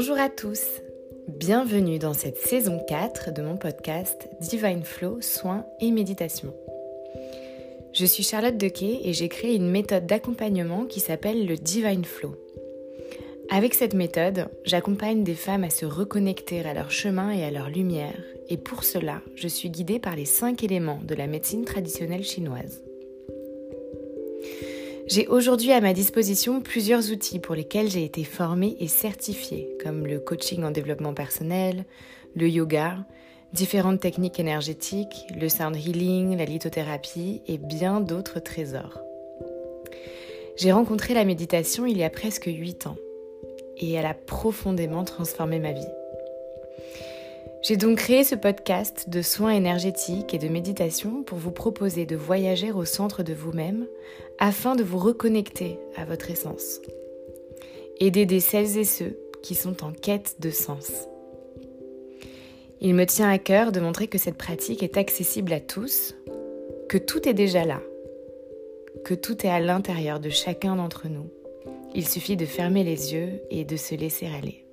Bonjour à tous, bienvenue dans cette saison 4 de mon podcast Divine Flow, soins et méditation. Je suis Charlotte Dequet et j'ai créé une méthode d'accompagnement qui s'appelle le Divine Flow. Avec cette méthode, j'accompagne des femmes à se reconnecter à leur chemin et à leur lumière, et pour cela, je suis guidée par les cinq éléments de la médecine traditionnelle chinoise. J'ai aujourd'hui à ma disposition plusieurs outils pour lesquels j'ai été formée et certifiée, comme le coaching en développement personnel, le yoga, différentes techniques énergétiques, le sound healing, la lithothérapie et bien d'autres trésors. J'ai rencontré la méditation il y a presque 8 ans et elle a profondément transformé ma vie. J'ai donc créé ce podcast de soins énergétiques et de méditation pour vous proposer de voyager au centre de vous-même afin de vous reconnecter à votre essence et d'aider celles et ceux qui sont en quête de sens. Il me tient à cœur de montrer que cette pratique est accessible à tous, que tout est déjà là, que tout est à l'intérieur de chacun d'entre nous. Il suffit de fermer les yeux et de se laisser aller.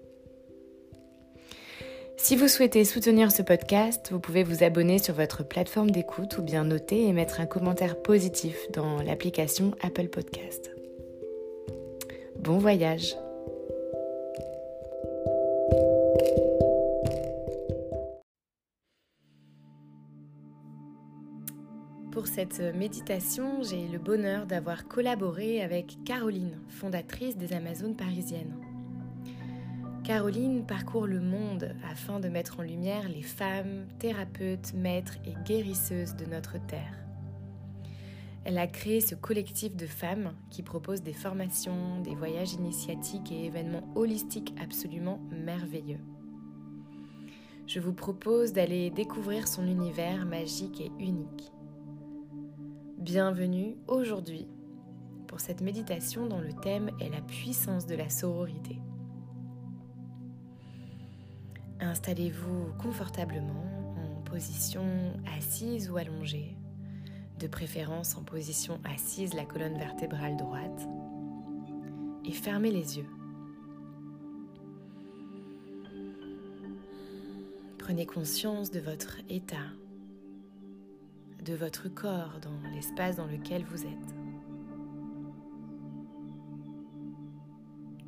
Si vous souhaitez soutenir ce podcast, vous pouvez vous abonner sur votre plateforme d'écoute ou bien noter et mettre un commentaire positif dans l'application Apple Podcast. Bon voyage Pour cette méditation, j'ai le bonheur d'avoir collaboré avec Caroline, fondatrice des Amazones parisiennes. Caroline parcourt le monde afin de mettre en lumière les femmes, thérapeutes, maîtres et guérisseuses de notre Terre. Elle a créé ce collectif de femmes qui propose des formations, des voyages initiatiques et événements holistiques absolument merveilleux. Je vous propose d'aller découvrir son univers magique et unique. Bienvenue aujourd'hui pour cette méditation dont le thème est la puissance de la sororité. Installez-vous confortablement en position assise ou allongée, de préférence en position assise la colonne vertébrale droite, et fermez les yeux. Prenez conscience de votre état, de votre corps dans l'espace dans lequel vous êtes.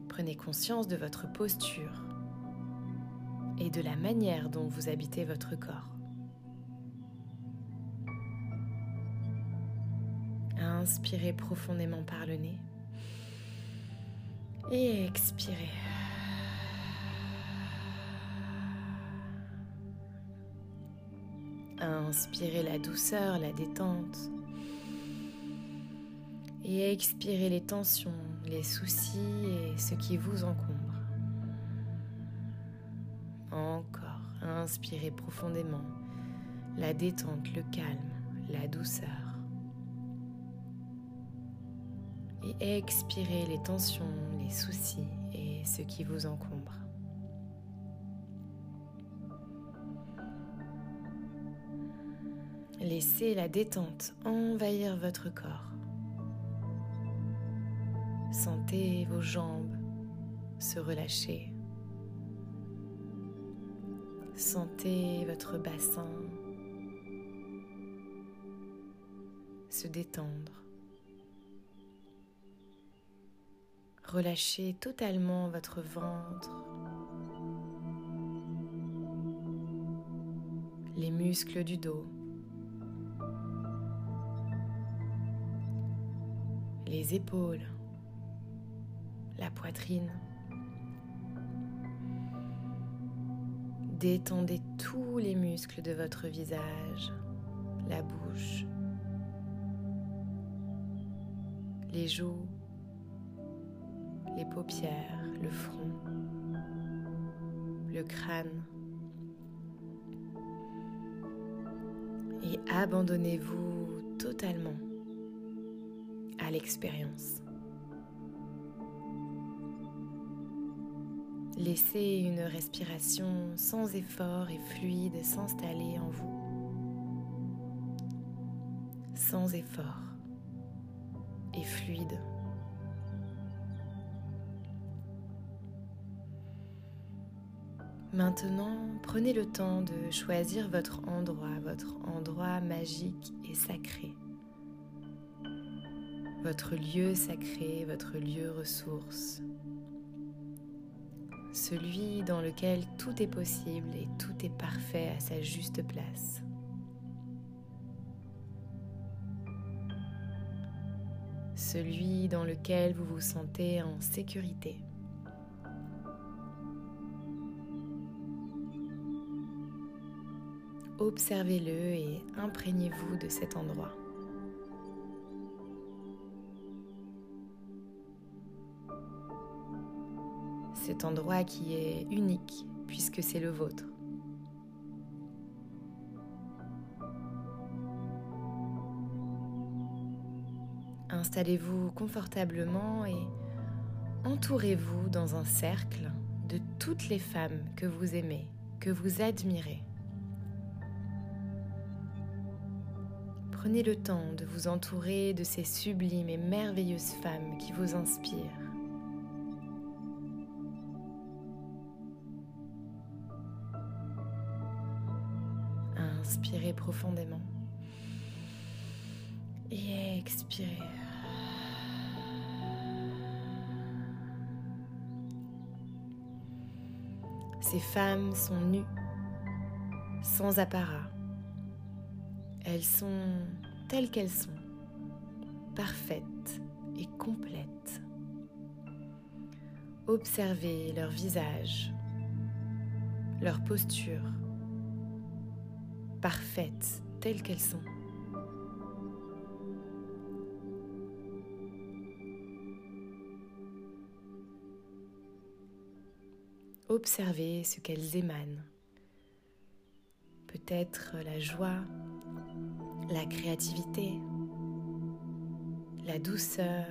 Prenez conscience de votre posture de la manière dont vous habitez votre corps. Inspirez profondément par le nez et expirez. Inspirez la douceur, la détente. Et expirez les tensions, les soucis et ce qui vous encombre. Inspirez profondément la détente, le calme, la douceur. Et expirez les tensions, les soucis et ce qui vous encombre. Laissez la détente envahir votre corps. Sentez vos jambes se relâcher. Sentez votre bassin se détendre. Relâchez totalement votre ventre, les muscles du dos, les épaules, la poitrine. Détendez tous les muscles de votre visage, la bouche, les joues, les paupières, le front, le crâne. Et abandonnez-vous totalement à l'expérience. Laissez une respiration sans effort et fluide s'installer en vous. Sans effort et fluide. Maintenant, prenez le temps de choisir votre endroit, votre endroit magique et sacré. Votre lieu sacré, votre lieu ressource. Celui dans lequel tout est possible et tout est parfait à sa juste place. Celui dans lequel vous vous sentez en sécurité. Observez-le et imprégnez-vous de cet endroit. Cet endroit qui est unique puisque c'est le vôtre. Installez-vous confortablement et entourez-vous dans un cercle de toutes les femmes que vous aimez, que vous admirez. Prenez le temps de vous entourer de ces sublimes et merveilleuses femmes qui vous inspirent. Profondément et expirez. Ces femmes sont nues, sans apparat elles sont telles qu'elles sont, parfaites et complètes. Observez leur visage, leur posture, parfaites telles qu'elles sont. Observez ce qu'elles émanent. Peut-être la joie, la créativité, la douceur,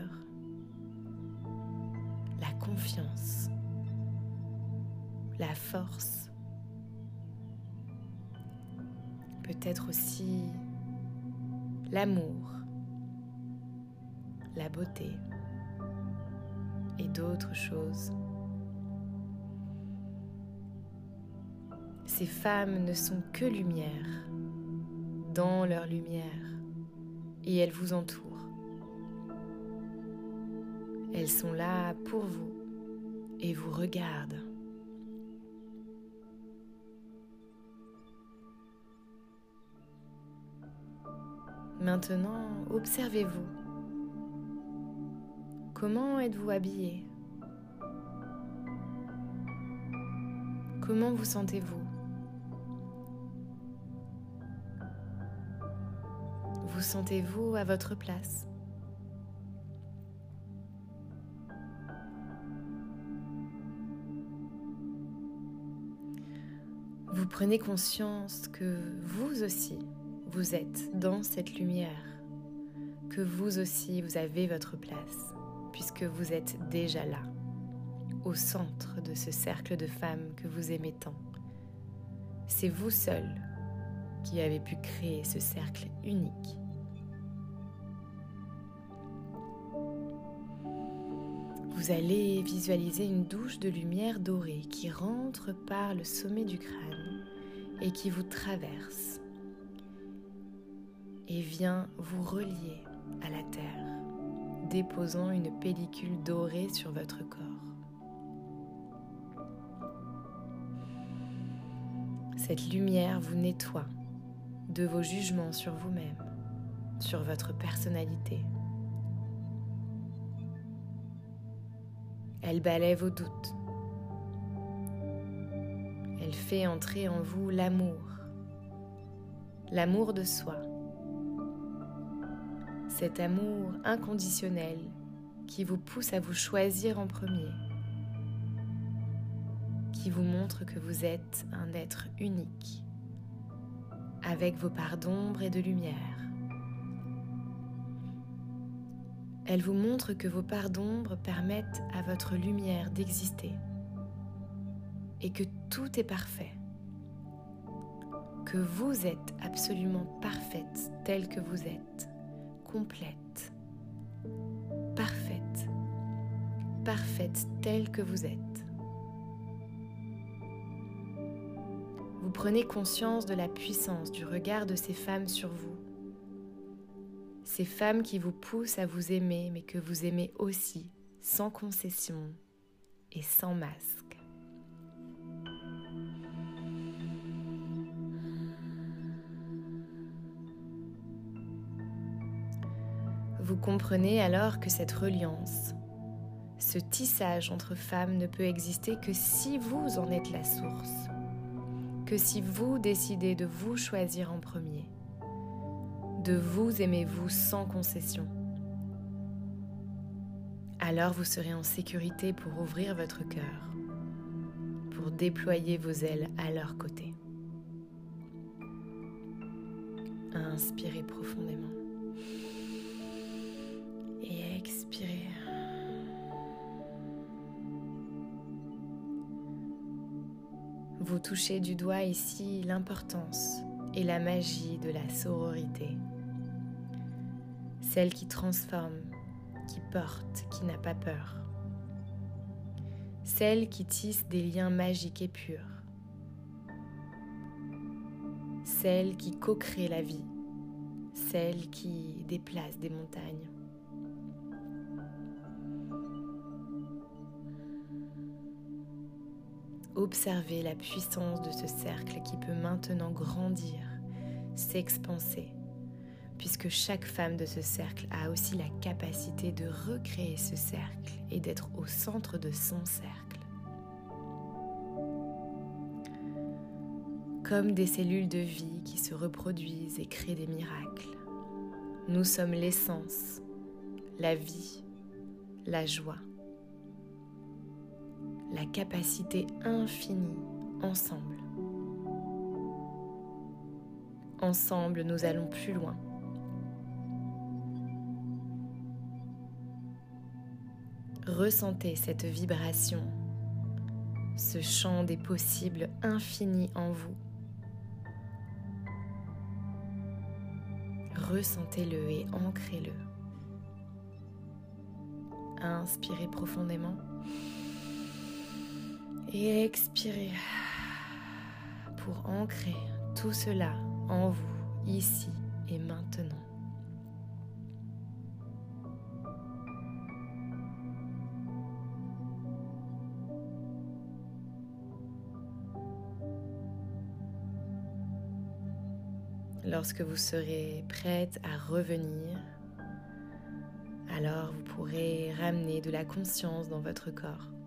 la confiance, la force, peut-être aussi l'amour, la beauté et d'autres choses. Ces femmes ne sont que lumière dans leur lumière et elles vous entourent. Elles sont là pour vous et vous regardent. Maintenant, observez-vous. Comment êtes-vous habillé? Comment vous sentez-vous? Vous sentez-vous à votre place? Vous prenez conscience que vous aussi, vous êtes dans cette lumière, que vous aussi, vous avez votre place, puisque vous êtes déjà là, au centre de ce cercle de femmes que vous aimez tant. C'est vous seul qui avez pu créer ce cercle unique. Vous allez visualiser une douche de lumière dorée qui rentre par le sommet du crâne et qui vous traverse et vient vous relier à la terre, déposant une pellicule dorée sur votre corps. Cette lumière vous nettoie de vos jugements sur vous-même, sur votre personnalité, Elle balaie vos doutes. Elle fait entrer en vous l'amour, l'amour de soi, cet amour inconditionnel qui vous pousse à vous choisir en premier, qui vous montre que vous êtes un être unique, avec vos parts d'ombre et de lumière. Elle vous montre que vos parts d'ombre permettent à votre lumière d'exister et que tout est parfait, que vous êtes absolument parfaite telle que vous êtes, complète, parfaite, parfaite telle que vous êtes. vous prenez conscience de la puissance du regard de ces femmes sur vous. Ces femmes qui vous poussent à vous aimer, mais que vous aimez aussi, sans concession et sans masque. Vous comprenez alors que cette reliance, ce tissage entre femmes ne peut exister que si vous en êtes la source, que si vous décidez de vous choisir en premier, de vous aimez-vous sans concession. Alors vous serez en sécurité pour ouvrir votre cœur, pour déployer vos ailes à leur côté. Inspirez profondément. Vous touchez du doigt ici l'importance et la magie de la sororité. Celle qui transforme, qui porte, qui n'a pas peur. Celle qui tisse des liens magiques et purs. Celle qui co-crée la vie. Celle qui déplace des montagnes. Observez la puissance de ce cercle qui peut maintenant grandir, s'expanser, puisque chaque femme de ce cercle a aussi la capacité de recréer ce cercle et d'être au centre de son cercle. Comme des cellules de vie qui se reproduisent et créent des miracles, nous sommes l'essence, la vie, la joie la capacité infinie ensemble. Ensemble, nous allons plus loin. Ressentez cette vibration, ce champ des possibles infini en vous. Ressentez-le et ancrez-le. Inspirez profondément et expirez pour ancrer tout cela en vous, ici et maintenant. Lorsque vous serez prête à revenir, alors vous pourrez ramener de la conscience dans votre corps.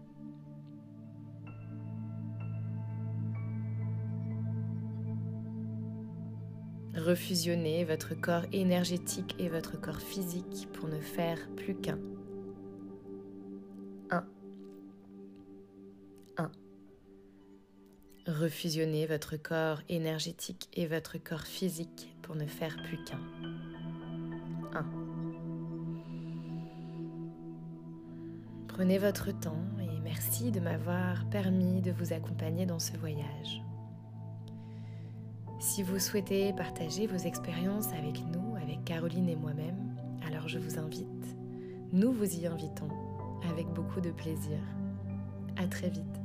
Refusionnez votre corps énergétique et votre corps physique pour ne faire plus qu'un. 1. 1. Refusionnez votre corps énergétique et votre corps physique pour ne faire plus qu'un. 1. Prenez votre temps et merci de m'avoir permis de vous accompagner dans ce voyage. Si vous souhaitez partager vos expériences avec nous, avec Caroline et moi-même, alors je vous invite, nous vous y invitons avec beaucoup de plaisir. À très vite.